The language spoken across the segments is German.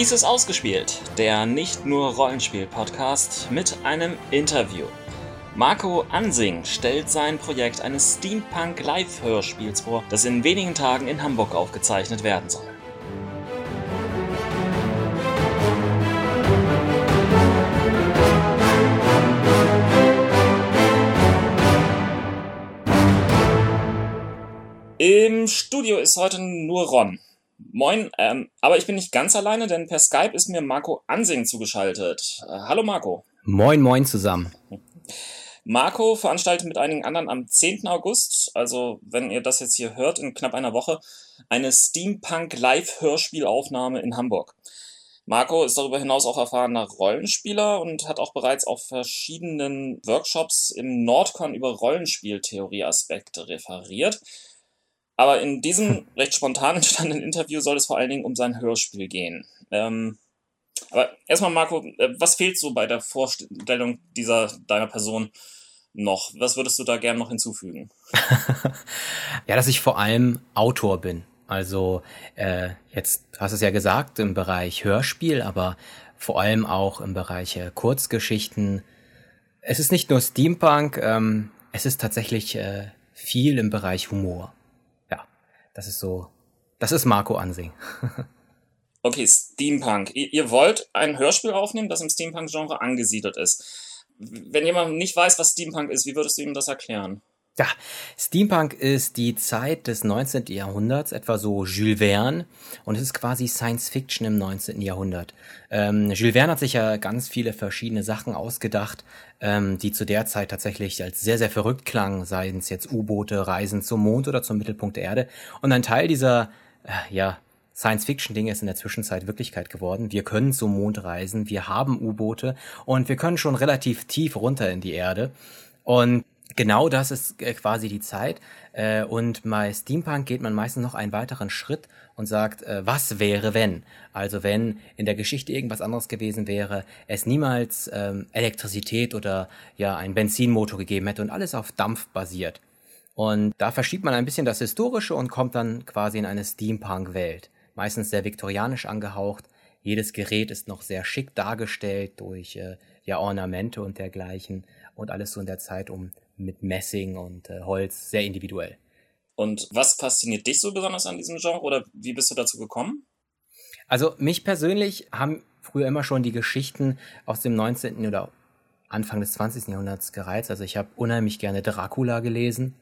Dies ist ausgespielt, der nicht nur Rollenspiel-Podcast mit einem Interview. Marco Ansing stellt sein Projekt eines Steampunk-Live-Hörspiels vor, das in wenigen Tagen in Hamburg aufgezeichnet werden soll. Im Studio ist heute nur Ron. Moin, ähm, aber ich bin nicht ganz alleine, denn per Skype ist mir Marco Ansing zugeschaltet. Äh, hallo Marco. Moin, moin zusammen. Marco veranstaltet mit einigen anderen am 10. August, also wenn ihr das jetzt hier hört, in knapp einer Woche, eine Steampunk Live-Hörspielaufnahme in Hamburg. Marco ist darüber hinaus auch erfahrener Rollenspieler und hat auch bereits auf verschiedenen Workshops im Nordcon über Rollenspieltheorie-Aspekte referiert. Aber in diesem recht spontan entstandenen Interview soll es vor allen Dingen um sein Hörspiel gehen. Ähm, aber erstmal, Marco, äh, was fehlt so bei der Vorstellung dieser deiner Person noch? Was würdest du da gerne noch hinzufügen? ja, dass ich vor allem Autor bin. Also äh, jetzt hast du es ja gesagt im Bereich Hörspiel, aber vor allem auch im Bereich äh, Kurzgeschichten. Es ist nicht nur Steampunk, ähm, es ist tatsächlich äh, viel im Bereich Humor. Das ist so, das ist Marco Ansing. okay, Steampunk. Ihr, ihr wollt ein Hörspiel aufnehmen, das im Steampunk-Genre angesiedelt ist. Wenn jemand nicht weiß, was Steampunk ist, wie würdest du ihm das erklären? Ja, Steampunk ist die Zeit des 19. Jahrhunderts, etwa so Jules Verne, und es ist quasi Science Fiction im 19. Jahrhundert. Ähm, Jules Verne hat sich ja ganz viele verschiedene Sachen ausgedacht, ähm, die zu der Zeit tatsächlich als sehr, sehr verrückt klangen, seien es jetzt U-Boote, Reisen zum Mond oder zum Mittelpunkt der Erde. Und ein Teil dieser, äh, ja, Science-Fiction-Dinge ist in der Zwischenzeit Wirklichkeit geworden. Wir können zum Mond reisen, wir haben U-Boote und wir können schon relativ tief runter in die Erde. Und genau das ist äh, quasi die Zeit. Äh, und bei Steampunk geht man meistens noch einen weiteren Schritt und sagt, äh, was wäre wenn? Also wenn in der Geschichte irgendwas anderes gewesen wäre, es niemals ähm, Elektrizität oder ja einen Benzinmotor gegeben hätte und alles auf Dampf basiert. Und da verschiebt man ein bisschen das Historische und kommt dann quasi in eine Steampunk-Welt. Meistens sehr viktorianisch angehaucht. Jedes Gerät ist noch sehr schick dargestellt durch äh, ja Ornamente und dergleichen und alles so in der Zeit um mit Messing und äh, Holz, sehr individuell. Und was fasziniert dich so besonders an diesem Genre oder wie bist du dazu gekommen? Also mich persönlich haben früher immer schon die Geschichten aus dem 19. oder Anfang des 20. Jahrhunderts gereizt. Also ich habe unheimlich gerne Dracula gelesen.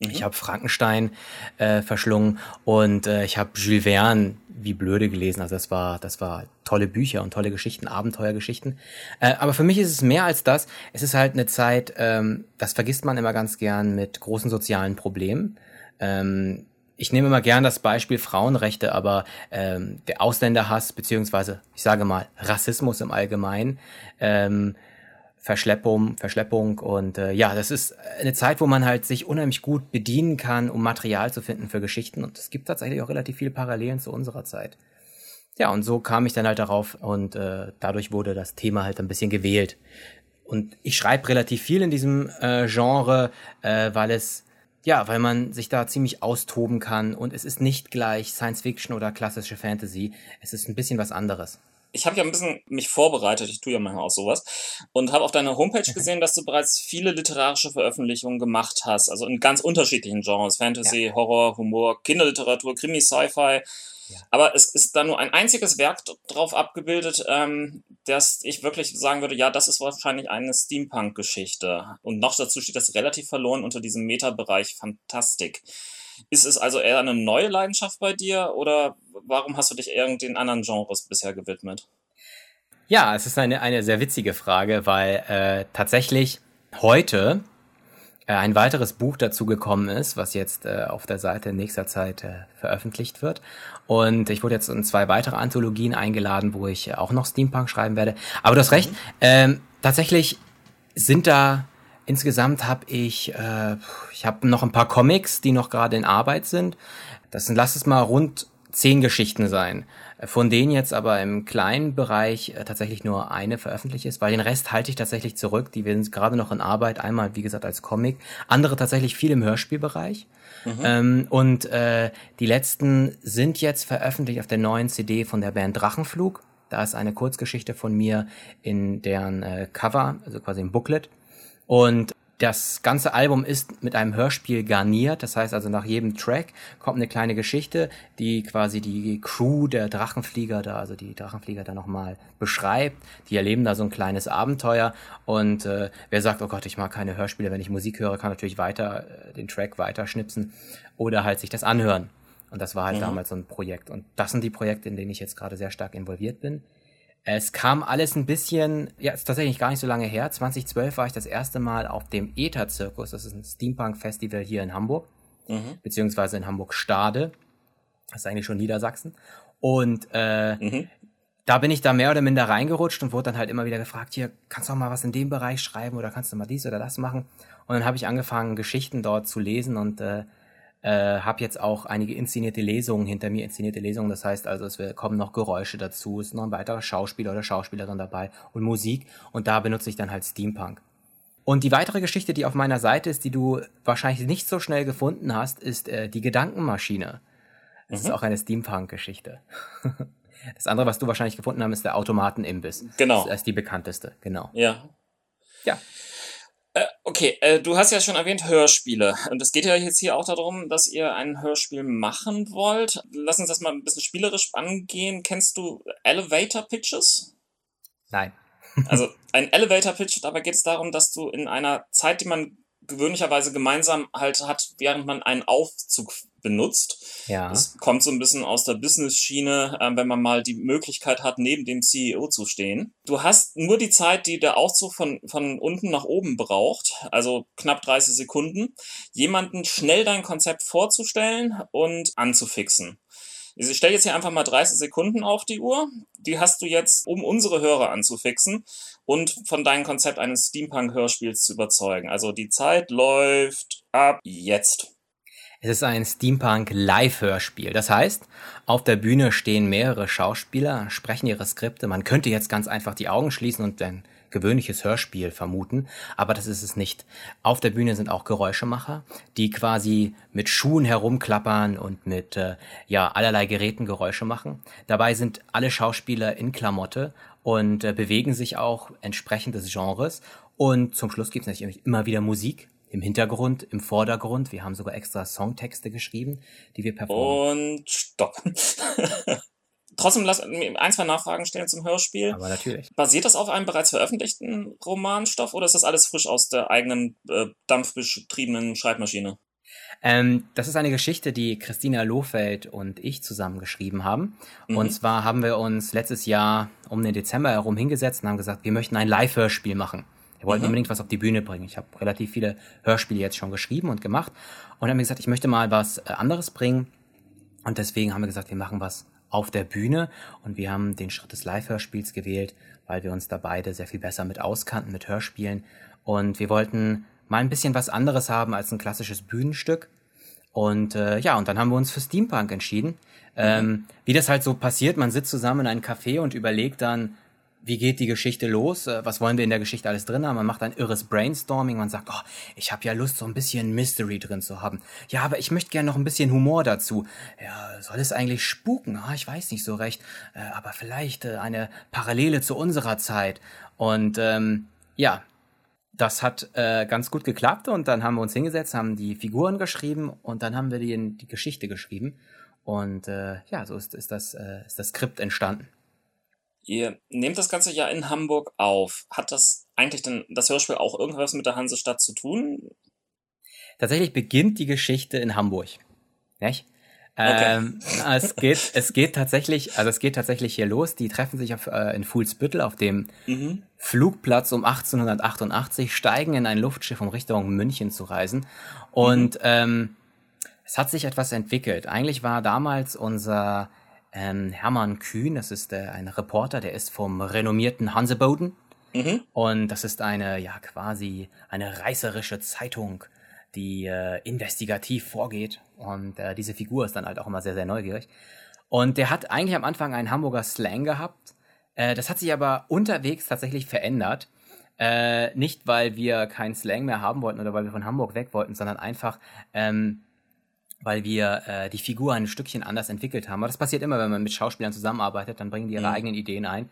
Mhm. Ich habe Frankenstein äh, verschlungen und äh, ich habe Jules Verne wie blöde gelesen. Also das war, das war tolle Bücher und tolle Geschichten, Abenteuergeschichten. Äh, aber für mich ist es mehr als das. Es ist halt eine Zeit, ähm, das vergisst man immer ganz gern mit großen sozialen Problemen. Ähm, ich nehme immer gern das Beispiel Frauenrechte, aber ähm, der Ausländerhass beziehungsweise ich sage mal Rassismus im Allgemeinen. Ähm, Verschleppung, Verschleppung und äh, ja, das ist eine Zeit, wo man halt sich unheimlich gut bedienen kann, um Material zu finden für Geschichten und es gibt tatsächlich auch relativ viele Parallelen zu unserer Zeit. Ja, und so kam ich dann halt darauf und äh, dadurch wurde das Thema halt ein bisschen gewählt. Und ich schreibe relativ viel in diesem äh, Genre, äh, weil es ja, weil man sich da ziemlich austoben kann und es ist nicht gleich Science Fiction oder klassische Fantasy. Es ist ein bisschen was anderes ich habe ja ein bisschen mich vorbereitet, ich tue ja manchmal auch sowas, und habe auf deiner Homepage gesehen, dass du bereits viele literarische Veröffentlichungen gemacht hast, also in ganz unterschiedlichen Genres, Fantasy, ja. Horror, Humor, Kinderliteratur, Krimi, Sci-Fi. Ja. Aber es ist da nur ein einziges Werk drauf abgebildet, ähm, das ich wirklich sagen würde, ja, das ist wahrscheinlich eine Steampunk-Geschichte. Und noch dazu steht das relativ verloren unter diesem Meta-Bereich Fantastik. Ist es also eher eine neue Leidenschaft bei dir oder warum hast du dich eher den anderen Genres bisher gewidmet? Ja, es ist eine, eine sehr witzige Frage, weil äh, tatsächlich heute äh, ein weiteres Buch dazu gekommen ist, was jetzt äh, auf der Seite in nächster Zeit äh, veröffentlicht wird. Und ich wurde jetzt in zwei weitere Anthologien eingeladen, wo ich auch noch Steampunk schreiben werde. Aber du hast recht, mhm. ähm, tatsächlich sind da Insgesamt habe ich, äh, ich habe noch ein paar Comics, die noch gerade in Arbeit sind. Das sind, lass es mal rund zehn Geschichten sein. Von denen jetzt aber im kleinen Bereich äh, tatsächlich nur eine veröffentlicht ist, weil den Rest halte ich tatsächlich zurück. Die sind gerade noch in Arbeit. Einmal, wie gesagt, als Comic. Andere tatsächlich viel im Hörspielbereich. Mhm. Ähm, und äh, die letzten sind jetzt veröffentlicht auf der neuen CD von der Band Drachenflug. Da ist eine Kurzgeschichte von mir in deren äh, Cover, also quasi im Booklet. Und das ganze Album ist mit einem Hörspiel garniert. Das heißt also, nach jedem Track kommt eine kleine Geschichte, die quasi die Crew der Drachenflieger da, also die Drachenflieger da nochmal beschreibt. Die erleben da so ein kleines Abenteuer. Und äh, wer sagt, oh Gott, ich mag keine Hörspiele, wenn ich Musik höre, kann natürlich weiter äh, den Track weiter schnipsen oder halt sich das anhören. Und das war halt mhm. damals so ein Projekt. Und das sind die Projekte, in denen ich jetzt gerade sehr stark involviert bin. Es kam alles ein bisschen, ja, ist tatsächlich gar nicht so lange her. 2012 war ich das erste Mal auf dem ETA-Zirkus. Das ist ein Steampunk-Festival hier in Hamburg, mhm. beziehungsweise in Hamburg-Stade. Das ist eigentlich schon Niedersachsen. Und äh, mhm. da bin ich da mehr oder minder reingerutscht und wurde dann halt immer wieder gefragt, hier, kannst du auch mal was in dem Bereich schreiben oder kannst du mal dies oder das machen? Und dann habe ich angefangen, Geschichten dort zu lesen und äh, äh, habe jetzt auch einige inszenierte Lesungen hinter mir, inszenierte Lesungen. Das heißt also, es kommen noch Geräusche dazu, es ist noch ein weiterer Schauspieler oder Schauspielerin dabei und Musik. Und da benutze ich dann halt Steampunk. Und die weitere Geschichte, die auf meiner Seite ist, die du wahrscheinlich nicht so schnell gefunden hast, ist äh, die Gedankenmaschine. Das mhm. ist auch eine Steampunk-Geschichte. Das andere, was du wahrscheinlich gefunden hast, ist der Automatenimbiss. Genau. Das ist die bekannteste, genau. Ja. Ja. Okay, äh, du hast ja schon erwähnt Hörspiele. Und es geht ja jetzt hier auch darum, dass ihr ein Hörspiel machen wollt. Lass uns das mal ein bisschen spielerisch angehen. Kennst du Elevator Pitches? Nein. also ein Elevator Pitch, dabei geht es darum, dass du in einer Zeit, die man gewöhnlicherweise gemeinsam halt hat, während man einen Aufzug benutzt. Ja. Das kommt so ein bisschen aus der Business-Schiene, äh, wenn man mal die Möglichkeit hat, neben dem CEO zu stehen. Du hast nur die Zeit, die der Aufzug von, von unten nach oben braucht, also knapp 30 Sekunden, jemanden schnell dein Konzept vorzustellen und anzufixen. Ich stelle jetzt hier einfach mal 30 Sekunden auf die Uhr. Die hast du jetzt, um unsere Hörer anzufixen und von deinem Konzept eines Steampunk-Hörspiels zu überzeugen. Also die Zeit läuft ab jetzt. Es ist ein Steampunk-Live-Hörspiel. Das heißt, auf der Bühne stehen mehrere Schauspieler, sprechen ihre Skripte. Man könnte jetzt ganz einfach die Augen schließen und dann gewöhnliches Hörspiel vermuten, aber das ist es nicht. Auf der Bühne sind auch Geräuschemacher, die quasi mit Schuhen herumklappern und mit äh, ja allerlei Geräten Geräusche machen. Dabei sind alle Schauspieler in Klamotte und äh, bewegen sich auch entsprechend des Genres. Und zum Schluss gibt es natürlich immer wieder Musik im Hintergrund, im Vordergrund. Wir haben sogar extra Songtexte geschrieben, die wir performen. Und stopp. Trotzdem lass ein, zwei Nachfragen stellen zum Hörspiel. Aber natürlich. Basiert das auf einem bereits veröffentlichten Romanstoff oder ist das alles frisch aus der eigenen äh, dampfbetriebenen Schreibmaschine? Ähm, das ist eine Geschichte, die Christina Lohfeld und ich zusammen geschrieben haben. Mhm. Und zwar haben wir uns letztes Jahr um den Dezember herum hingesetzt und haben gesagt, wir möchten ein Live-Hörspiel machen. Wir wollten mhm. unbedingt was auf die Bühne bringen. Ich habe relativ viele Hörspiele jetzt schon geschrieben und gemacht und haben gesagt, ich möchte mal was äh, anderes bringen. Und deswegen haben wir gesagt, wir machen was auf der Bühne und wir haben den Schritt des Live-Hörspiels gewählt, weil wir uns da beide sehr viel besser mit auskannten, mit Hörspielen. Und wir wollten mal ein bisschen was anderes haben als ein klassisches Bühnenstück. Und äh, ja, und dann haben wir uns für Steampunk entschieden. Ähm, wie das halt so passiert, man sitzt zusammen in einem Café und überlegt dann, wie geht die Geschichte los? Äh, was wollen wir in der Geschichte alles drin haben? Man macht ein irres Brainstorming. Man sagt, oh, ich habe ja Lust, so ein bisschen Mystery drin zu haben. Ja, aber ich möchte gerne noch ein bisschen Humor dazu. Ja, soll es eigentlich spuken? Ah, ich weiß nicht so recht. Äh, aber vielleicht äh, eine Parallele zu unserer Zeit. Und ähm, ja, das hat äh, ganz gut geklappt. Und dann haben wir uns hingesetzt, haben die Figuren geschrieben und dann haben wir die, die Geschichte geschrieben. Und äh, ja, so ist, ist, das, äh, ist das Skript entstanden. Ihr nehmt das ganze ja in Hamburg auf. Hat das eigentlich denn das Hörspiel auch irgendwas mit der Hansestadt zu tun? Tatsächlich beginnt die Geschichte in Hamburg. Nicht? Okay. Ähm, es geht, es geht tatsächlich, also es geht tatsächlich hier los. Die treffen sich auf, äh, in Fuhlsbüttel auf dem mhm. Flugplatz um 1888, steigen in ein Luftschiff, um Richtung München zu reisen. Und mhm. ähm, es hat sich etwas entwickelt. Eigentlich war damals unser ähm, Hermann Kühn, das ist äh, ein Reporter, der ist vom renommierten Hanseboden. Mhm. Und das ist eine, ja, quasi eine reißerische Zeitung, die äh, investigativ vorgeht. Und äh, diese Figur ist dann halt auch immer sehr, sehr neugierig. Und der hat eigentlich am Anfang einen Hamburger Slang gehabt. Äh, das hat sich aber unterwegs tatsächlich verändert. Äh, nicht, weil wir keinen Slang mehr haben wollten oder weil wir von Hamburg weg wollten, sondern einfach, ähm, weil wir äh, die Figur ein Stückchen anders entwickelt haben. Aber das passiert immer, wenn man mit Schauspielern zusammenarbeitet, dann bringen die ihre mhm. eigenen Ideen ein.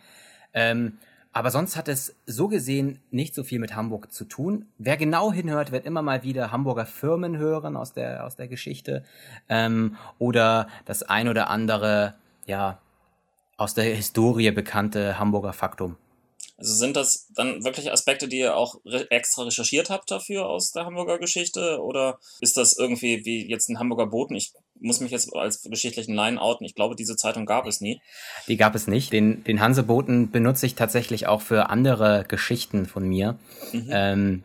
Ähm, aber sonst hat es so gesehen nicht so viel mit Hamburg zu tun. Wer genau hinhört, wird immer mal wieder Hamburger Firmen hören aus der, aus der Geschichte. Ähm, oder das ein oder andere, ja, aus der Historie bekannte Hamburger Faktum. Also sind das dann wirklich Aspekte, die ihr auch re extra recherchiert habt dafür aus der Hamburger Geschichte? Oder ist das irgendwie wie jetzt ein Hamburger Boten? Ich muss mich jetzt als geschichtlichen Laien outen. Ich glaube, diese Zeitung gab es nie. Die gab es nicht. Den, den Hanseboten benutze ich tatsächlich auch für andere Geschichten von mir. Mhm. Ähm,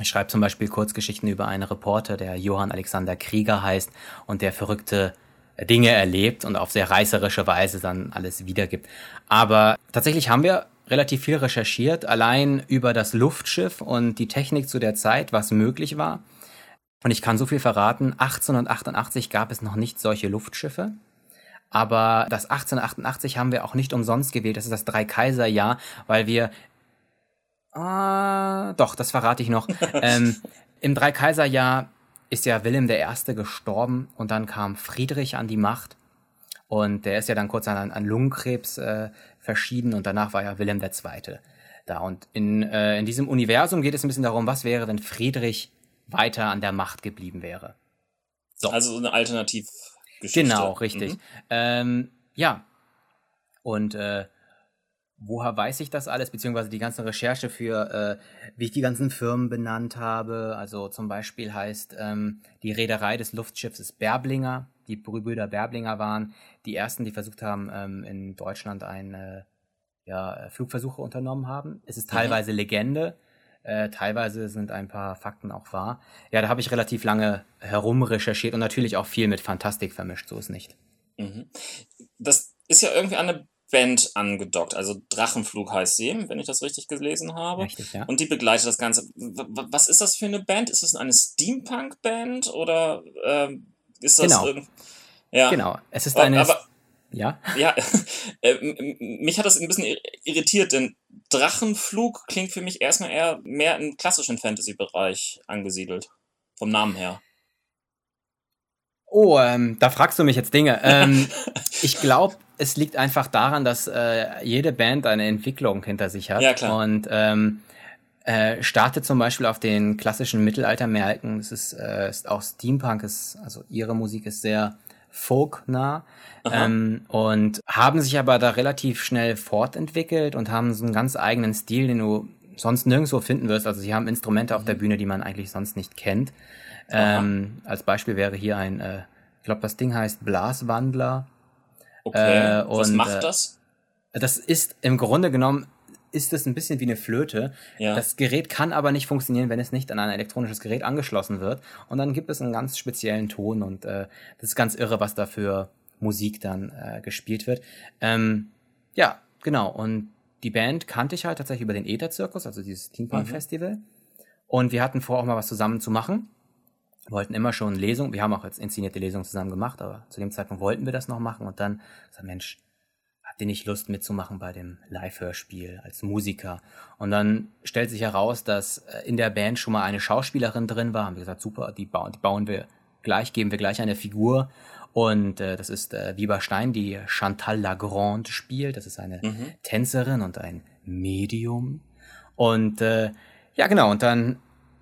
ich schreibe zum Beispiel Kurzgeschichten über einen Reporter, der Johann Alexander Krieger heißt und der verrückte Dinge erlebt und auf sehr reißerische Weise dann alles wiedergibt. Aber tatsächlich haben wir relativ viel recherchiert, allein über das Luftschiff und die Technik zu der Zeit, was möglich war. Und ich kann so viel verraten, 1888 gab es noch nicht solche Luftschiffe. Aber das 1888 haben wir auch nicht umsonst gewählt. Das ist das Drei-Kaiser-Jahr, weil wir. Ah, doch, das verrate ich noch. ähm, Im Drei-Kaiser-Jahr ist ja Wilhelm I. gestorben und dann kam Friedrich an die Macht. Und der ist ja dann kurz an, an Lungenkrebs äh, verschieden und danach war ja Wilhelm II. da. Und in, äh, in diesem Universum geht es ein bisschen darum, was wäre, wenn Friedrich weiter an der Macht geblieben wäre. So. Also eine Alternativgeschichte. Genau, richtig. Mhm. Ähm, ja. Und äh, woher weiß ich das alles, beziehungsweise die ganze Recherche für, äh, wie ich die ganzen Firmen benannt habe. Also zum Beispiel heißt ähm, die Reederei des Luftschiffs ist Berblinger. Die Brüder Berblinger waren die ersten, die versucht haben, ähm, in Deutschland eine ja, Flugversuche unternommen haben. Es ist mhm. teilweise mhm. Legende, äh, teilweise sind ein paar Fakten auch wahr. Ja, da habe ich relativ lange herum recherchiert und natürlich auch viel mit Fantastik vermischt, so ist nicht. Mhm. Das ist ja irgendwie an eine Band angedockt, also Drachenflug heißt sie, wenn ich das richtig gelesen habe. Richtig, ja. Und die begleitet das Ganze. Was ist das für eine Band? Ist es eine Steampunk-Band oder ähm, ist das genau. Ja. Genau. Es ist eine. Aber, ja. Ja. Äh, mich hat das ein bisschen irritiert, denn Drachenflug klingt für mich erstmal eher mehr im klassischen Fantasy-Bereich angesiedelt. Vom Namen her. Oh, ähm, da fragst du mich jetzt Dinge. Ähm, ich glaube, es liegt einfach daran, dass äh, jede Band eine Entwicklung hinter sich hat. Ja, klar. Und ähm, äh, startet zum Beispiel auf den klassischen Mittelaltermärkten. Es ist, äh, ist auch Steampunk, ist, also ihre Musik ist sehr folknah. Ähm, und haben sich aber da relativ schnell fortentwickelt und haben so einen ganz eigenen Stil, den du sonst nirgendwo finden wirst. Also sie haben Instrumente auf der mhm. Bühne, die man eigentlich sonst nicht kennt. Ähm, als Beispiel wäre hier ein, äh, ich glaube, das Ding heißt Blaswandler. Okay. Äh, und, Was macht das? Äh, das ist im Grunde genommen ist es ein bisschen wie eine Flöte. Ja. Das Gerät kann aber nicht funktionieren, wenn es nicht an ein elektronisches Gerät angeschlossen wird. Und dann gibt es einen ganz speziellen Ton und äh, das ist ganz irre, was da für Musik dann äh, gespielt wird. Ähm, ja, genau. Und die Band kannte ich halt tatsächlich über den Ether-Zirkus, also dieses Steampunk-Festival. Mhm. Und wir hatten vor, auch mal was zusammen zu machen. Wir wollten immer schon Lesungen, wir haben auch jetzt inszenierte Lesungen zusammen gemacht, aber zu dem Zeitpunkt wollten wir das noch machen und dann, gesagt, Mensch, habt ihr nicht Lust mitzumachen bei dem Live-Hörspiel als Musiker? Und dann stellt sich heraus, dass äh, in der Band schon mal eine Schauspielerin drin war. Haben wir gesagt, super, die, bauen, die bauen wir gleich, geben wir gleich eine Figur. Und äh, das ist äh, Viva Stein, die Chantal Lagrande spielt. Das ist eine mhm. Tänzerin und ein Medium. Und äh, ja, genau, und dann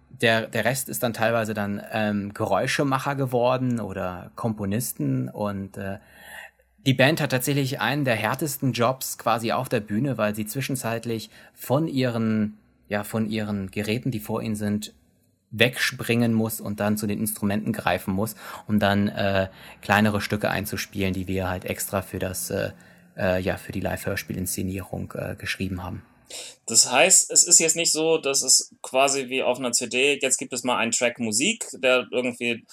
der, der Rest ist dann teilweise dann ähm, Geräuschemacher geworden oder Komponisten und äh, die Band hat tatsächlich einen der härtesten Jobs quasi auf der Bühne, weil sie zwischenzeitlich von ihren, ja, von ihren Geräten, die vor ihnen sind, wegspringen muss und dann zu den Instrumenten greifen muss, um dann äh, kleinere Stücke einzuspielen, die wir halt extra für das, äh, äh, ja, für die Live-Hörspiel-Inszenierung äh, geschrieben haben. Das heißt, es ist jetzt nicht so, dass es quasi wie auf einer CD, jetzt gibt es mal einen Track Musik, der irgendwie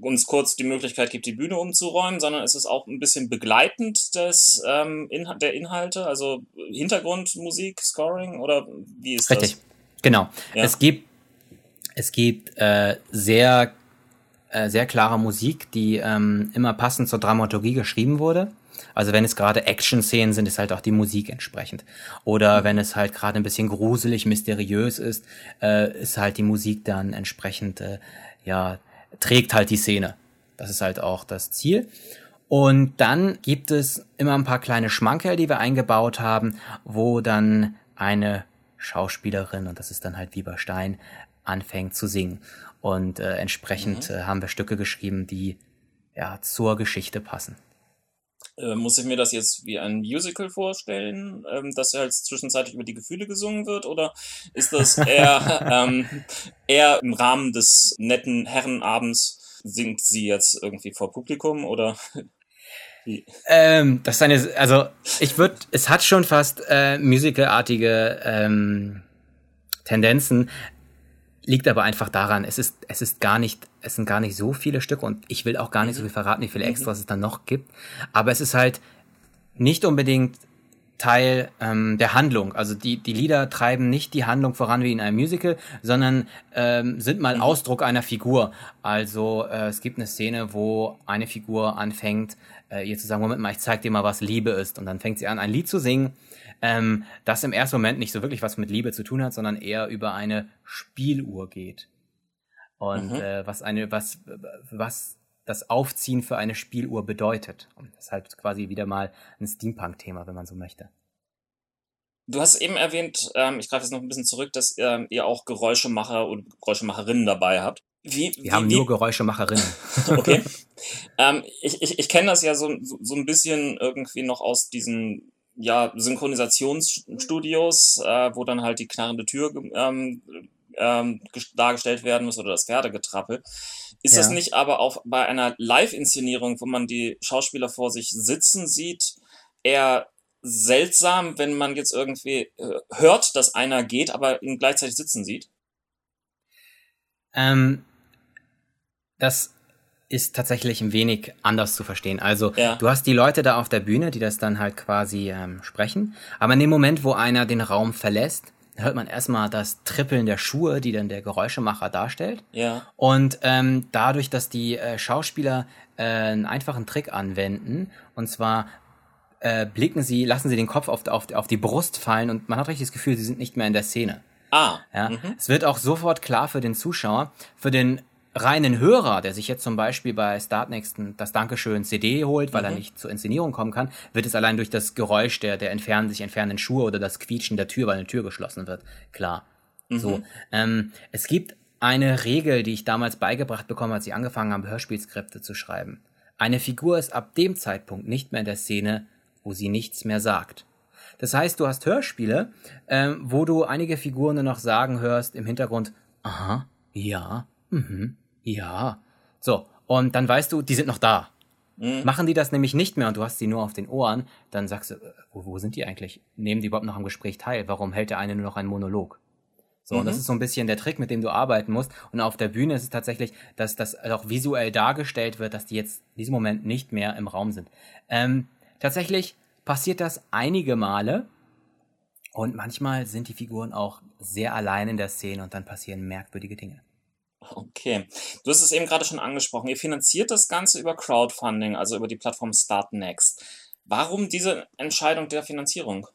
uns kurz die Möglichkeit gibt, die Bühne umzuräumen, sondern es ist auch ein bisschen begleitend des, ähm, In der Inhalte, also Hintergrundmusik, Scoring oder wie ist Richtig. das? Richtig, genau. Ja. Es gibt, es gibt äh, sehr, äh, sehr klare Musik, die ähm, immer passend zur Dramaturgie geschrieben wurde. Also wenn es gerade Action-Szenen sind, ist halt auch die Musik entsprechend. Oder mhm. wenn es halt gerade ein bisschen gruselig, mysteriös ist, äh, ist halt die Musik dann entsprechend, äh, ja, trägt halt die Szene. Das ist halt auch das Ziel. Und dann gibt es immer ein paar kleine Schmankerl, die wir eingebaut haben, wo dann eine Schauspielerin, und das ist dann halt Wieber Stein, anfängt zu singen. Und äh, entsprechend mhm. äh, haben wir Stücke geschrieben, die ja zur Geschichte passen. Äh, muss ich mir das jetzt wie ein Musical vorstellen, ähm, dass halt zwischenzeitlich über die Gefühle gesungen wird? Oder ist das eher, ähm, eher im Rahmen des netten Herrenabends singt sie jetzt irgendwie vor Publikum oder ähm, das ist eine, also ich würde, es hat schon fast äh, musicalartige ähm, Tendenzen, liegt aber einfach daran, es ist, es ist gar nicht, es sind gar nicht so viele Stücke und ich will auch gar nicht so viel verraten, wie viele mhm. Extras mhm. es dann noch gibt. Aber es ist halt nicht unbedingt Teil ähm, der Handlung. Also die, die Lieder treiben nicht die Handlung voran wie in einem Musical, sondern ähm, sind mal mhm. Ausdruck einer Figur. Also äh, es gibt eine Szene, wo eine Figur anfängt, äh, ihr zu sagen, Moment mal, ich zeig dir mal, was Liebe ist. Und dann fängt sie an, ein Lied zu singen ähm, das im ersten Moment nicht so wirklich was mit Liebe zu tun hat, sondern eher über eine Spieluhr geht. Und mhm. äh, was eine, was, was das Aufziehen für eine Spieluhr bedeutet. Und das ist halt quasi wieder mal ein Steampunk-Thema, wenn man so möchte. Du hast eben erwähnt, ähm, ich greife jetzt noch ein bisschen zurück, dass ähm, ihr auch Geräuschemacher und Geräuschemacherinnen dabei habt. Wie, Wir wie, haben nur Geräuschemacherinnen. okay. ähm, ich ich, ich kenne das ja so, so ein bisschen irgendwie noch aus diesen ja, Synchronisationsstudios, äh, wo dann halt die knarrende Tür ähm, ähm, dargestellt werden muss oder das Pferdegetrappel. Ist ja. das nicht aber auch bei einer Live-Inszenierung, wo man die Schauspieler vor sich sitzen sieht, eher seltsam, wenn man jetzt irgendwie äh, hört, dass einer geht, aber ihn gleichzeitig sitzen sieht? Ähm, das ist tatsächlich ein wenig anders zu verstehen. Also ja. du hast die Leute da auf der Bühne, die das dann halt quasi ähm, sprechen. Aber in dem Moment, wo einer den Raum verlässt, hört man erstmal das Trippeln der Schuhe, die dann der Geräuschemacher darstellt. Ja. Und ähm, dadurch, dass die äh, Schauspieler äh, einen einfachen Trick anwenden, und zwar äh, blicken sie, lassen sie den Kopf auf, auf, auf die Brust fallen und man hat richtig das Gefühl, sie sind nicht mehr in der Szene. Ah. Ja. Mhm. Es wird auch sofort klar für den Zuschauer, für den reinen Hörer, der sich jetzt zum Beispiel bei Startnext das Dankeschön CD holt, weil mhm. er nicht zur Inszenierung kommen kann, wird es allein durch das Geräusch der, der entfernen, sich entfernenden Schuhe oder das Quietschen der Tür, weil eine Tür geschlossen wird, klar. Mhm. So. Ähm, es gibt eine Regel, die ich damals beigebracht bekommen, als ich angefangen habe, Hörspielskripte zu schreiben. Eine Figur ist ab dem Zeitpunkt nicht mehr in der Szene, wo sie nichts mehr sagt. Das heißt, du hast Hörspiele, ähm, wo du einige Figuren nur noch sagen hörst im Hintergrund, aha, ja, mhm, ja. So, und dann weißt du, die sind noch da. Mhm. Machen die das nämlich nicht mehr und du hast sie nur auf den Ohren, dann sagst du, äh, wo, wo sind die eigentlich? Nehmen die überhaupt noch am Gespräch teil? Warum hält der eine nur noch einen Monolog? So, mhm. und das mhm. ist so ein bisschen der Trick, mit dem du arbeiten musst. Und auf der Bühne ist es tatsächlich, dass das auch visuell dargestellt wird, dass die jetzt in diesem Moment nicht mehr im Raum sind. Ähm, tatsächlich passiert das einige Male. Und manchmal sind die Figuren auch sehr allein in der Szene und dann passieren merkwürdige Dinge. Okay. Du hast es eben gerade schon angesprochen. Ihr finanziert das Ganze über Crowdfunding, also über die Plattform Startnext. Warum diese Entscheidung der Finanzierung?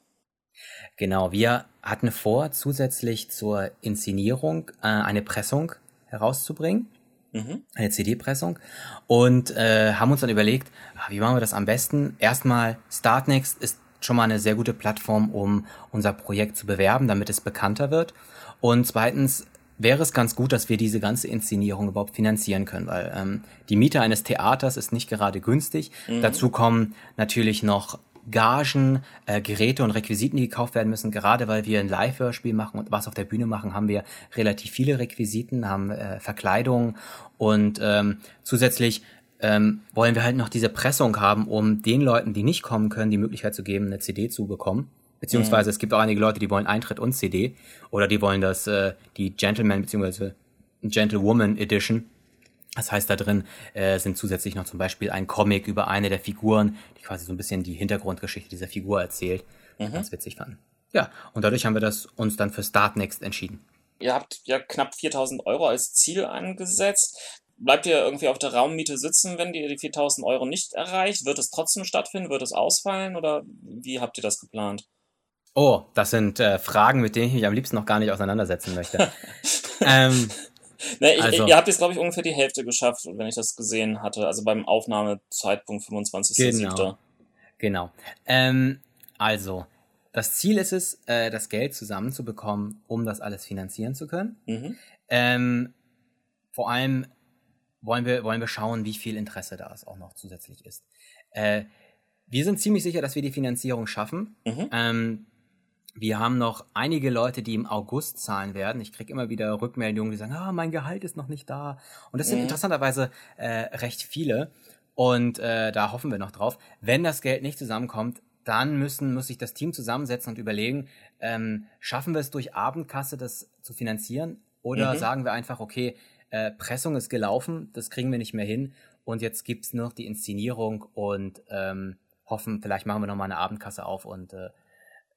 Genau, wir hatten vor, zusätzlich zur Inszenierung äh, eine Pressung herauszubringen, mhm. eine CD-Pressung, und äh, haben uns dann überlegt, ah, wie machen wir das am besten? Erstmal, Startnext ist schon mal eine sehr gute Plattform, um unser Projekt zu bewerben, damit es bekannter wird. Und zweitens wäre es ganz gut, dass wir diese ganze Inszenierung überhaupt finanzieren können, weil ähm, die Miete eines Theaters ist nicht gerade günstig. Mhm. Dazu kommen natürlich noch Gagen, äh, Geräte und Requisiten, die gekauft werden müssen. Gerade weil wir ein Live-Hörspiel machen und was auf der Bühne machen, haben wir relativ viele Requisiten, haben äh, Verkleidung und ähm, zusätzlich ähm, wollen wir halt noch diese Pressung haben, um den Leuten, die nicht kommen können, die Möglichkeit zu geben, eine CD zu bekommen. Beziehungsweise mhm. es gibt auch einige Leute, die wollen Eintritt und CD oder die wollen das, äh, die Gentleman beziehungsweise Gentlewoman Edition. Das heißt, da drin äh, sind zusätzlich noch zum Beispiel ein Comic über eine der Figuren, die quasi so ein bisschen die Hintergrundgeschichte dieser Figur erzählt. Mhm. Ganz witzig fanden. Ja, und dadurch haben wir das uns dann für Startnext entschieden. Ihr habt ja knapp 4000 Euro als Ziel angesetzt. Bleibt ihr irgendwie auf der Raummiete sitzen, wenn ihr die 4000 Euro nicht erreicht? Wird es trotzdem stattfinden? Wird es ausfallen? Oder wie habt ihr das geplant? Oh, das sind äh, Fragen, mit denen ich mich am liebsten noch gar nicht auseinandersetzen möchte. ähm, Ne, ich, also, ihr habt jetzt, glaube ich, ungefähr die Hälfte geschafft, wenn ich das gesehen hatte. Also beim Aufnahmezeitpunkt 25.07. Genau. genau. Ähm, also, das Ziel ist es, äh, das Geld zusammenzubekommen, um das alles finanzieren zu können. Mhm. Ähm, vor allem wollen wir, wollen wir schauen, wie viel Interesse da es auch noch zusätzlich ist. Äh, wir sind ziemlich sicher, dass wir die Finanzierung schaffen. Mhm. Ähm, wir haben noch einige Leute, die im August zahlen werden. Ich kriege immer wieder Rückmeldungen, die sagen, ah, mein Gehalt ist noch nicht da. Und das sind mhm. interessanterweise äh, recht viele. Und äh, da hoffen wir noch drauf. Wenn das Geld nicht zusammenkommt, dann müssen, muss sich das Team zusammensetzen und überlegen, ähm, schaffen wir es durch Abendkasse, das zu finanzieren? Oder mhm. sagen wir einfach, okay, äh, Pressung ist gelaufen, das kriegen wir nicht mehr hin. Und jetzt gibt's nur noch die Inszenierung und ähm, hoffen, vielleicht machen wir noch mal eine Abendkasse auf und äh,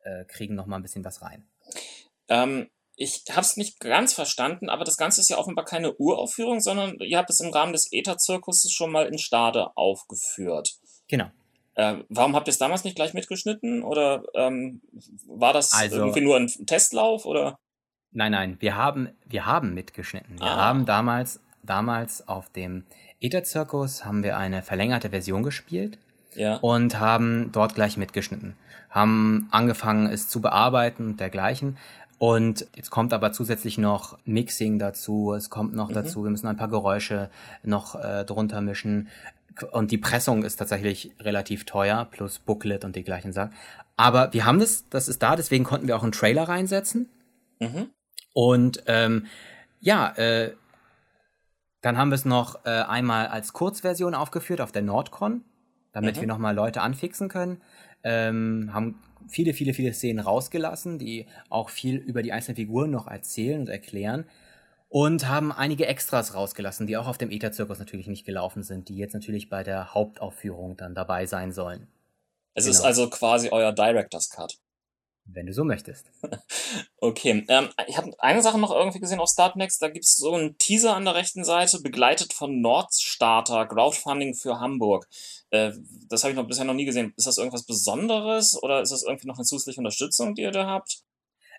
äh, kriegen noch mal ein bisschen was rein. Ähm, ich habe es nicht ganz verstanden, aber das Ganze ist ja offenbar keine Uraufführung, sondern ihr habt es im Rahmen des ETA-Zirkuses schon mal in Stade aufgeführt. Genau. Äh, warum habt ihr es damals nicht gleich mitgeschnitten? Oder ähm, war das also, irgendwie nur ein Testlauf? Oder? Nein, nein, wir haben, wir haben mitgeschnitten. Wir ah. haben damals, damals auf dem ETA-Zirkus haben wir eine verlängerte Version gespielt ja. und haben dort gleich mitgeschnitten. Haben angefangen, es zu bearbeiten und dergleichen. Und jetzt kommt aber zusätzlich noch Mixing dazu, es kommt noch mhm. dazu, wir müssen ein paar Geräusche noch äh, drunter mischen. Und die Pressung ist tatsächlich relativ teuer, plus Booklet und die gleichen Sachen. Aber wir haben das, das ist da, deswegen konnten wir auch einen Trailer reinsetzen. Mhm. Und ähm, ja, äh, dann haben wir es noch äh, einmal als Kurzversion aufgeführt auf der Nordcon damit mhm. wir nochmal Leute anfixen können. Ähm, haben viele, viele, viele Szenen rausgelassen, die auch viel über die einzelnen Figuren noch erzählen und erklären. Und haben einige Extras rausgelassen, die auch auf dem Ether-Zirkus natürlich nicht gelaufen sind, die jetzt natürlich bei der Hauptaufführung dann dabei sein sollen. Es genau. ist also quasi euer Director's Cut. Wenn du so möchtest. okay. Ähm, ich habe eine Sache noch irgendwie gesehen auf Startnext. Da gibt's so einen Teaser an der rechten Seite, begleitet von Nordstarter, Crowdfunding für Hamburg. Äh, das habe ich noch bisher noch nie gesehen. Ist das irgendwas Besonderes oder ist das irgendwie noch eine zusätzliche Unterstützung, die ihr da habt?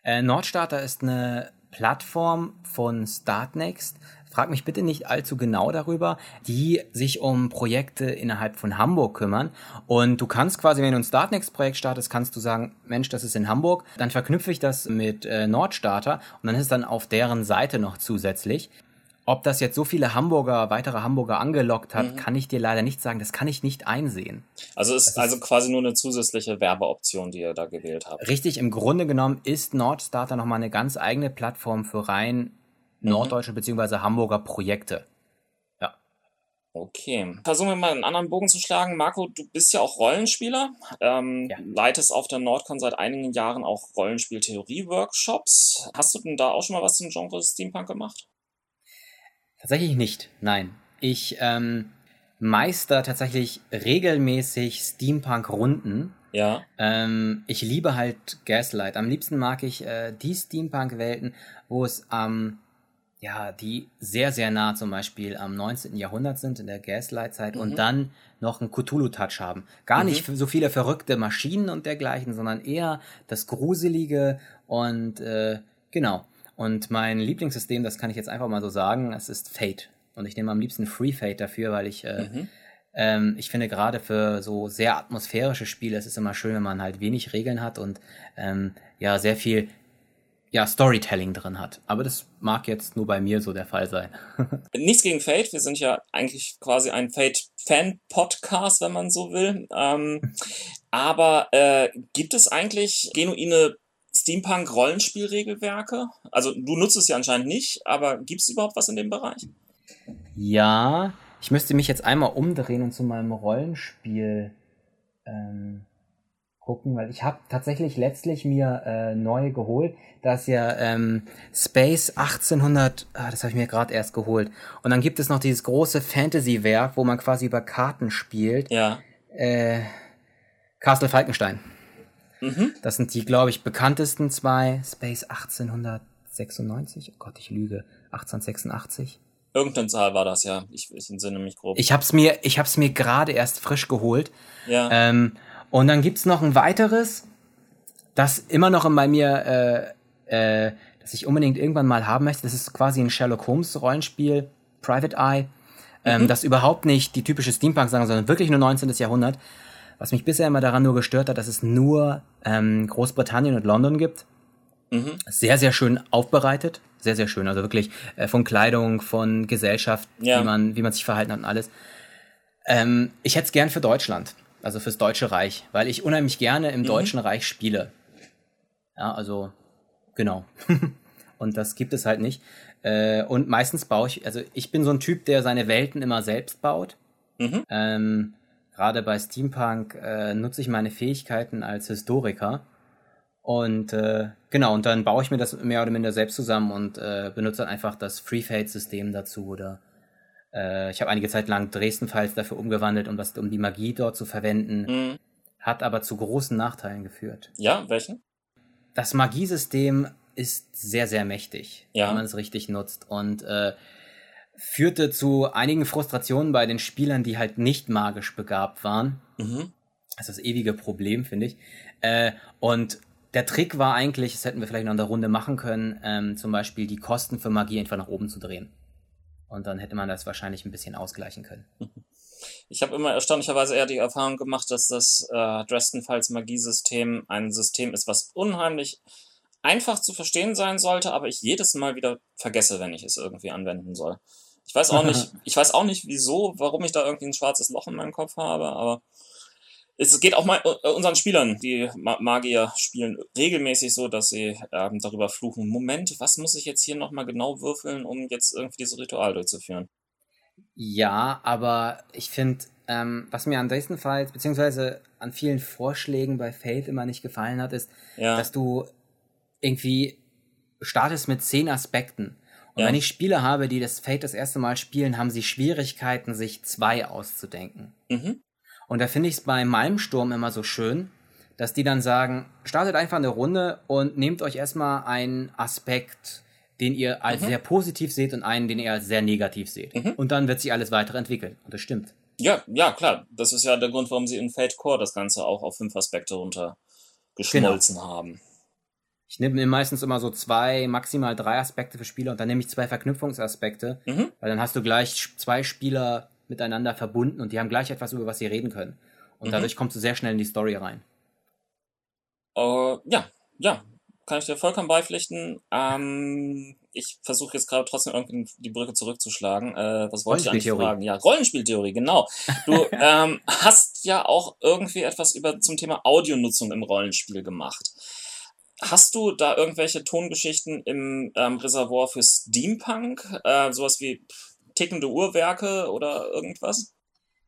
Äh, Nordstarter ist eine Plattform von Startnext, frag mich bitte nicht allzu genau darüber, die sich um Projekte innerhalb von Hamburg kümmern. Und du kannst quasi, wenn du ein Startnext-Projekt startest, kannst du sagen, Mensch, das ist in Hamburg, dann verknüpfe ich das mit äh, Nordstarter und dann ist es dann auf deren Seite noch zusätzlich. Ob das jetzt so viele Hamburger, weitere Hamburger angelockt hat, mhm. kann ich dir leider nicht sagen. Das kann ich nicht einsehen. Also ist das also quasi nur eine zusätzliche Werbeoption, die ihr da gewählt habt. Richtig, im Grunde genommen ist Nordstarter nochmal eine ganz eigene Plattform für rein Mhm. norddeutsche bzw. Hamburger Projekte. Ja. Okay. Versuchen wir mal einen anderen Bogen zu schlagen. Marco, du bist ja auch Rollenspieler, ähm, ja. leitest auf der Nordcon seit einigen Jahren auch Rollenspiel-Theorie-Workshops. Hast du denn da auch schon mal was zum Genre Steampunk gemacht? Tatsächlich nicht, nein. Ich ähm, meister tatsächlich regelmäßig Steampunk-Runden. Ja. Ähm, ich liebe halt Gaslight. Am liebsten mag ich äh, die Steampunk-Welten, wo es am ja, die sehr, sehr nah zum Beispiel am 19. Jahrhundert sind, in der Gaslight-Zeit mhm. und dann noch einen Cthulhu-Touch haben. Gar mhm. nicht so viele verrückte Maschinen und dergleichen, sondern eher das Gruselige und äh, genau. Und mein Lieblingssystem, das kann ich jetzt einfach mal so sagen, es ist Fate. Und ich nehme am liebsten Free Fate dafür, weil ich äh, mhm. ähm, ich finde gerade für so sehr atmosphärische Spiele, es ist immer schön, wenn man halt wenig Regeln hat und ähm, ja, sehr viel ja, Storytelling drin hat. Aber das mag jetzt nur bei mir so der Fall sein. Nichts gegen Fate, wir sind ja eigentlich quasi ein Fate-Fan-Podcast, wenn man so will. Ähm, aber äh, gibt es eigentlich genuine Steampunk-Rollenspielregelwerke? Also du nutzt es ja anscheinend nicht, aber gibt es überhaupt was in dem Bereich? Ja, ich müsste mich jetzt einmal umdrehen und zu meinem Rollenspiel ähm, gucken, weil ich habe tatsächlich letztlich mir äh, neu geholt. Das ist ja ähm, Space 1800, ah, das habe ich mir gerade erst geholt. Und dann gibt es noch dieses große Fantasy-Werk, wo man quasi über Karten spielt. Ja. Äh, Castle Falkenstein. Mhm. Das sind die, glaube ich, bekanntesten zwei. Space 1896, oh Gott, ich lüge. 1886. Irgendeine Zahl war das, ja. Ich, ich entsinne mich grob. Ich hab's mir, ich hab's mir gerade erst frisch geholt. Ja. Ähm, und dann gibt's noch ein weiteres, das immer noch bei mir, äh, äh, das ich unbedingt irgendwann mal haben möchte. Das ist quasi ein Sherlock Holmes Rollenspiel, Private Eye, ähm, mhm. das überhaupt nicht die typische Steampunk sagen, sondern wirklich nur 19. Jahrhundert. Was mich bisher immer daran nur gestört hat, dass es nur ähm, Großbritannien und London gibt. Mhm. Sehr, sehr schön aufbereitet. Sehr, sehr schön. Also wirklich äh, von Kleidung, von Gesellschaft, ja. wie, man, wie man sich verhalten hat und alles. Ähm, ich hätte es gern für Deutschland, also fürs Deutsche Reich, weil ich unheimlich gerne im mhm. Deutschen Reich spiele. Ja, also genau. und das gibt es halt nicht. Äh, und meistens baue ich, also ich bin so ein Typ, der seine Welten immer selbst baut. Mhm. Ähm, Gerade bei Steampunk äh, nutze ich meine Fähigkeiten als Historiker. Und äh, genau, und dann baue ich mir das mehr oder minder selbst zusammen und äh, benutze dann einfach das Free Fade-System dazu oder äh, ich habe einige Zeit lang Dresden-Files dafür umgewandelt, um, was, um die Magie dort zu verwenden. Mhm. Hat aber zu großen Nachteilen geführt. Ja, welchen? Das Magiesystem ist sehr, sehr mächtig, ja. wenn man es richtig nutzt. Und äh, führte zu einigen Frustrationen bei den Spielern, die halt nicht magisch begabt waren. Mhm. Das ist das ewige Problem, finde ich. Äh, und der Trick war eigentlich, das hätten wir vielleicht noch in der Runde machen können, ähm, zum Beispiel die Kosten für Magie einfach nach oben zu drehen. Und dann hätte man das wahrscheinlich ein bisschen ausgleichen können. Ich habe immer erstaunlicherweise eher die Erfahrung gemacht, dass das äh, Dresden-Files Magiesystem ein System ist, was unheimlich einfach zu verstehen sein sollte, aber ich jedes Mal wieder vergesse, wenn ich es irgendwie anwenden soll. Ich weiß auch nicht, ich weiß auch nicht, wieso, warum ich da irgendwie ein schwarzes Loch in meinem Kopf habe, aber es geht auch mal äh, unseren Spielern, die Magier spielen, regelmäßig so, dass sie ähm, darüber fluchen. Moment, was muss ich jetzt hier nochmal genau würfeln, um jetzt irgendwie dieses Ritual durchzuführen? Ja, aber ich finde, ähm, was mir an Dresden Files, beziehungsweise an vielen Vorschlägen bei Fate immer nicht gefallen hat, ist, ja. dass du irgendwie startest mit zehn Aspekten. Und ja. wenn ich Spieler habe, die das Fate das erste Mal spielen, haben sie Schwierigkeiten, sich zwei auszudenken. Mhm. Und da finde ich es bei Malmsturm immer so schön, dass die dann sagen, startet einfach eine Runde und nehmt euch erstmal einen Aspekt, den ihr als mhm. sehr positiv seht und einen, den ihr als sehr negativ seht. Mhm. Und dann wird sich alles weitere entwickeln. Und das stimmt. Ja, ja, klar. Das ist ja der Grund, warum sie in Fate Core das Ganze auch auf fünf Aspekte runtergeschmolzen genau. haben. Ich nehme mir meistens immer so zwei, maximal drei Aspekte für Spieler und dann nehme ich zwei Verknüpfungsaspekte, mhm. weil dann hast du gleich zwei Spieler miteinander verbunden und die haben gleich etwas, über was sie reden können. Und mhm. dadurch kommst du sehr schnell in die Story rein. Uh, ja, ja, kann ich dir vollkommen beipflichten. Ähm, ich versuche jetzt gerade trotzdem irgendwie die Brücke zurückzuschlagen. Äh, was wollte ich eigentlich fragen? Ja, Rollenspieltheorie, genau. Du ähm, hast ja auch irgendwie etwas über zum Thema Audionutzung im Rollenspiel gemacht. Hast du da irgendwelche Tongeschichten im ähm, Reservoir für Steampunk? Äh, sowas wie tickende Uhrwerke oder irgendwas?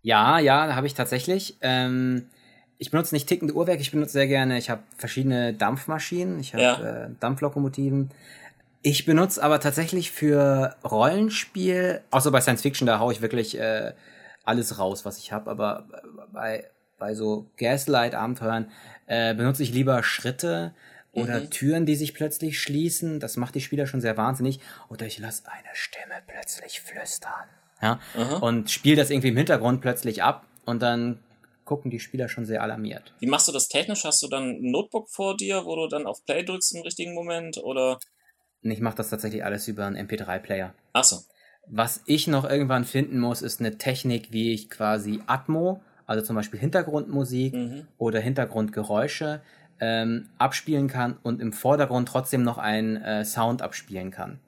Ja, ja, habe ich tatsächlich. Ähm, ich benutze nicht tickende Uhrwerke, ich benutze sehr gerne, ich habe verschiedene Dampfmaschinen, ich habe ja. äh, Dampflokomotiven. Ich benutze aber tatsächlich für Rollenspiel, außer bei Science Fiction, da haue ich wirklich äh, alles raus, was ich habe, aber bei, bei so Gaslight-Abenteuern äh, benutze ich lieber Schritte oder mhm. Türen, die sich plötzlich schließen. Das macht die Spieler schon sehr wahnsinnig. Oder ich lasse eine Stimme plötzlich flüstern. Ja? Mhm. Und spiele das irgendwie im Hintergrund plötzlich ab und dann gucken die Spieler schon sehr alarmiert. Wie machst du das technisch? Hast du dann ein Notebook vor dir, wo du dann auf Play drückst im richtigen Moment oder? Ich mache das tatsächlich alles über einen MP3-Player. Ach so. Was ich noch irgendwann finden muss, ist eine Technik, wie ich quasi Atmo, also zum Beispiel Hintergrundmusik mhm. oder Hintergrundgeräusche, ähm, abspielen kann und im Vordergrund trotzdem noch einen äh, Sound abspielen kann.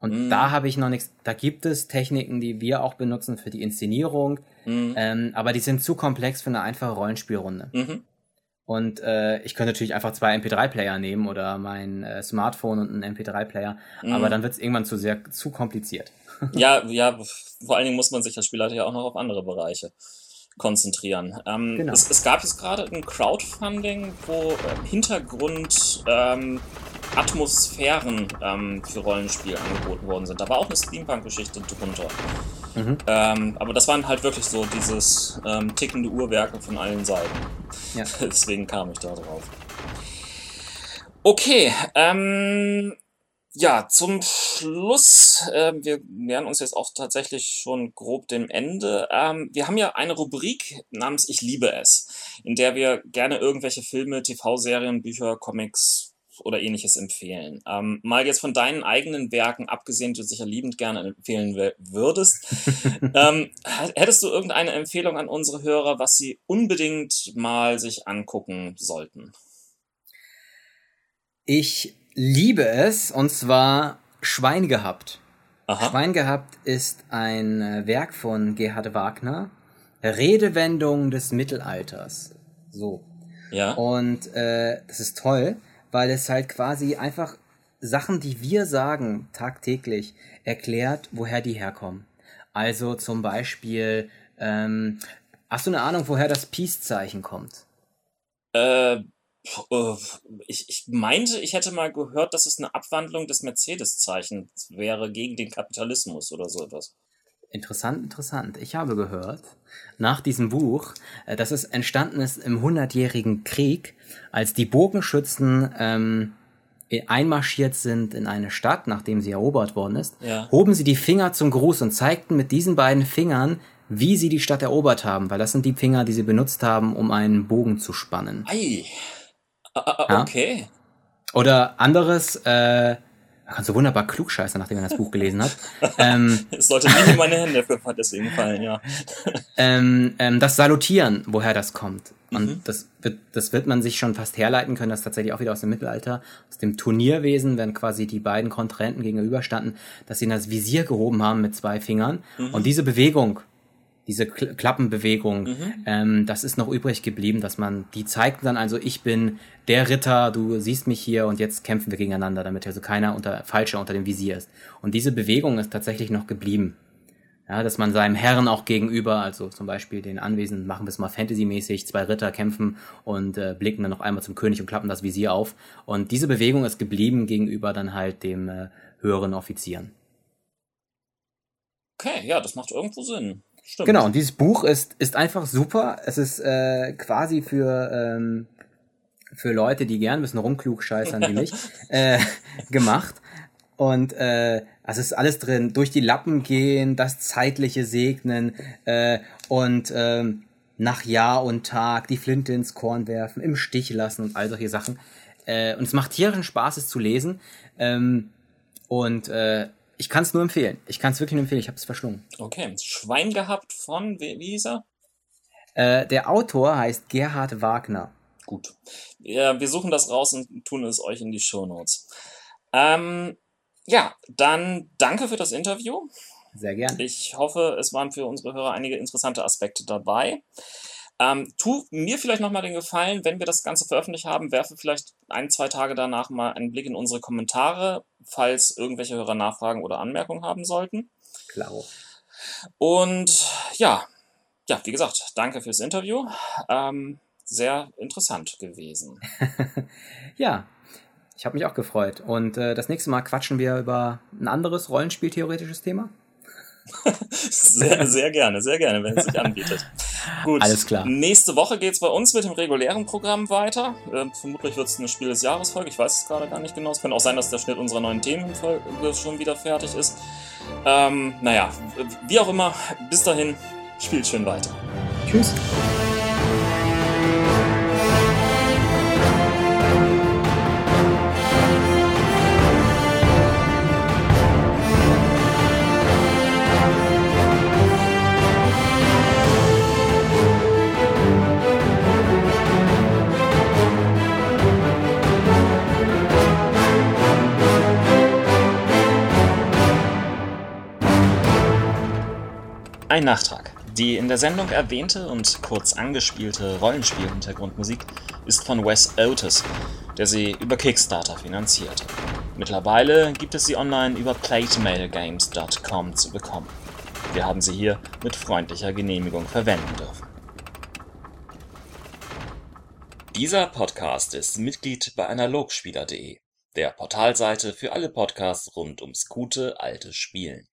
Und mm. da habe ich noch nichts. Da gibt es Techniken, die wir auch benutzen für die Inszenierung, mm. ähm, aber die sind zu komplex für eine einfache Rollenspielrunde. Mhm. Und äh, ich könnte natürlich einfach zwei MP3-Player nehmen oder mein äh, Smartphone und einen MP3-Player, mm. aber dann wird es irgendwann zu sehr zu kompliziert. ja, ja, vor allen Dingen muss man sich als Spieler ja auch noch auf andere Bereiche konzentrieren. Ähm, genau. es, es, gab jetzt gerade ein Crowdfunding, wo äh, Hintergrund ähm, Atmosphären ähm, für Rollenspiel angeboten worden sind. Da war auch eine Steampunk-Geschichte drunter. Mhm. Ähm, aber das waren halt wirklich so dieses ähm, tickende Uhrwerke von allen Seiten. Ja. Deswegen kam ich da drauf. Okay, ähm, ja, zum Schluss, äh, wir nähern uns jetzt auch tatsächlich schon grob dem Ende. Ähm, wir haben ja eine Rubrik namens Ich liebe es, in der wir gerne irgendwelche Filme, TV-Serien, Bücher, Comics, oder ähnliches empfehlen. Ähm, mal jetzt von deinen eigenen Werken abgesehen, die du sicher liebend gerne empfehlen würdest, ähm, hättest du irgendeine Empfehlung an unsere Hörer, was sie unbedingt mal sich angucken sollten? Ich liebe es, und zwar Schwein gehabt. Aha. Schwein gehabt ist ein äh, Werk von Gerhard Wagner. Redewendung des Mittelalters. So. Ja. Und äh, das ist toll, weil es halt quasi einfach Sachen, die wir sagen tagtäglich, erklärt, woher die herkommen. Also zum Beispiel, ähm, hast du eine Ahnung, woher das Peace-Zeichen kommt? Äh, ich, ich meinte, ich hätte mal gehört, dass es eine Abwandlung des Mercedes-Zeichens wäre gegen den Kapitalismus oder so etwas. Interessant, interessant. Ich habe gehört, nach diesem Buch, äh, dass es entstanden ist im Hundertjährigen Krieg, als die Bogenschützen ähm, einmarschiert sind in eine Stadt, nachdem sie erobert worden ist, ja. hoben sie die Finger zum Gruß und zeigten mit diesen beiden Fingern, wie sie die Stadt erobert haben, weil das sind die Finger, die sie benutzt haben, um einen Bogen zu spannen. Ei. Okay. Ja? Oder anderes, äh, da kannst du wunderbar klugscheißen, nachdem er das Buch gelesen hat. ähm, es sollte nicht in meine Hände für deswegen fallen, ja. ähm, ähm, das Salutieren, woher das kommt. Und mhm. das, wird, das wird man sich schon fast herleiten können, das tatsächlich auch wieder aus dem Mittelalter, aus dem Turnierwesen, wenn quasi die beiden Kontrahenten gegenüberstanden, dass sie das Visier gehoben haben mit zwei Fingern. Mhm. Und diese Bewegung, diese Klappenbewegung, mhm. ähm, das ist noch übrig geblieben, dass man die zeigt dann also, ich bin der Ritter, du siehst mich hier und jetzt kämpfen wir gegeneinander, damit also keiner unter falscher unter dem Visier ist. Und diese Bewegung ist tatsächlich noch geblieben. Ja, dass man seinem Herrn auch gegenüber, also zum Beispiel den Anwesenden, machen wir es mal Fantasy-mäßig, zwei Ritter kämpfen und äh, blicken dann noch einmal zum König und klappen das Visier auf. Und diese Bewegung ist geblieben gegenüber dann halt dem äh, höheren Offizieren. Okay, ja, das macht irgendwo Sinn. Stimmt. Genau, und dieses Buch ist, ist einfach super. Es ist äh, quasi für, ähm, für Leute, die gern ein bisschen rumklug scheißern wie mich, äh, gemacht. Und äh, also es ist alles drin. Durch die Lappen gehen, das zeitliche segnen äh, und äh, nach Jahr und Tag die Flinte ins Korn werfen, im Stich lassen und all solche Sachen. Äh, und es macht tierischen Spaß, es zu lesen. Ähm, und äh, ich kann es nur empfehlen. Ich kann es wirklich nur empfehlen. Ich habe es verschlungen. Okay. Schwein gehabt von, wie, wie hieß er? Äh, der Autor heißt Gerhard Wagner. Gut. Ja, wir suchen das raus und tun es euch in die Show Notes. Ähm, ja, dann danke für das Interview. Sehr gern. Ich hoffe, es waren für unsere Hörer einige interessante Aspekte dabei. Ähm, tu mir vielleicht nochmal den Gefallen, wenn wir das Ganze veröffentlicht haben, werfe vielleicht ein, zwei Tage danach mal einen Blick in unsere Kommentare, falls irgendwelche Hörer Nachfragen oder Anmerkungen haben sollten. Klar. Und ja, ja, wie gesagt, danke fürs Interview. Ähm, sehr interessant gewesen. ja, ich habe mich auch gefreut. Und äh, das nächste Mal quatschen wir über ein anderes Rollenspieltheoretisches Thema. Sehr, sehr gerne, sehr gerne, wenn es sich anbietet. Gut. Alles klar. Nächste Woche geht es bei uns mit dem regulären Programm weiter. Äh, vermutlich wird es eine Spiel des Jahres Folge. Ich weiß es gerade gar nicht genau. Es kann auch sein, dass der Schnitt unserer neuen Themenfolge schon wieder fertig ist. Ähm, naja, wie auch immer, bis dahin, spielt schön weiter. Tschüss. Ein Nachtrag. Die in der Sendung erwähnte und kurz angespielte Rollenspiel-Hintergrundmusik ist von Wes Otis, der sie über Kickstarter finanzierte. Mittlerweile gibt es sie online über platemailgames.com zu bekommen. Wir haben sie hier mit freundlicher Genehmigung verwenden dürfen. Dieser Podcast ist Mitglied bei analogspieler.de, der Portalseite für alle Podcasts rund ums gute alte Spielen.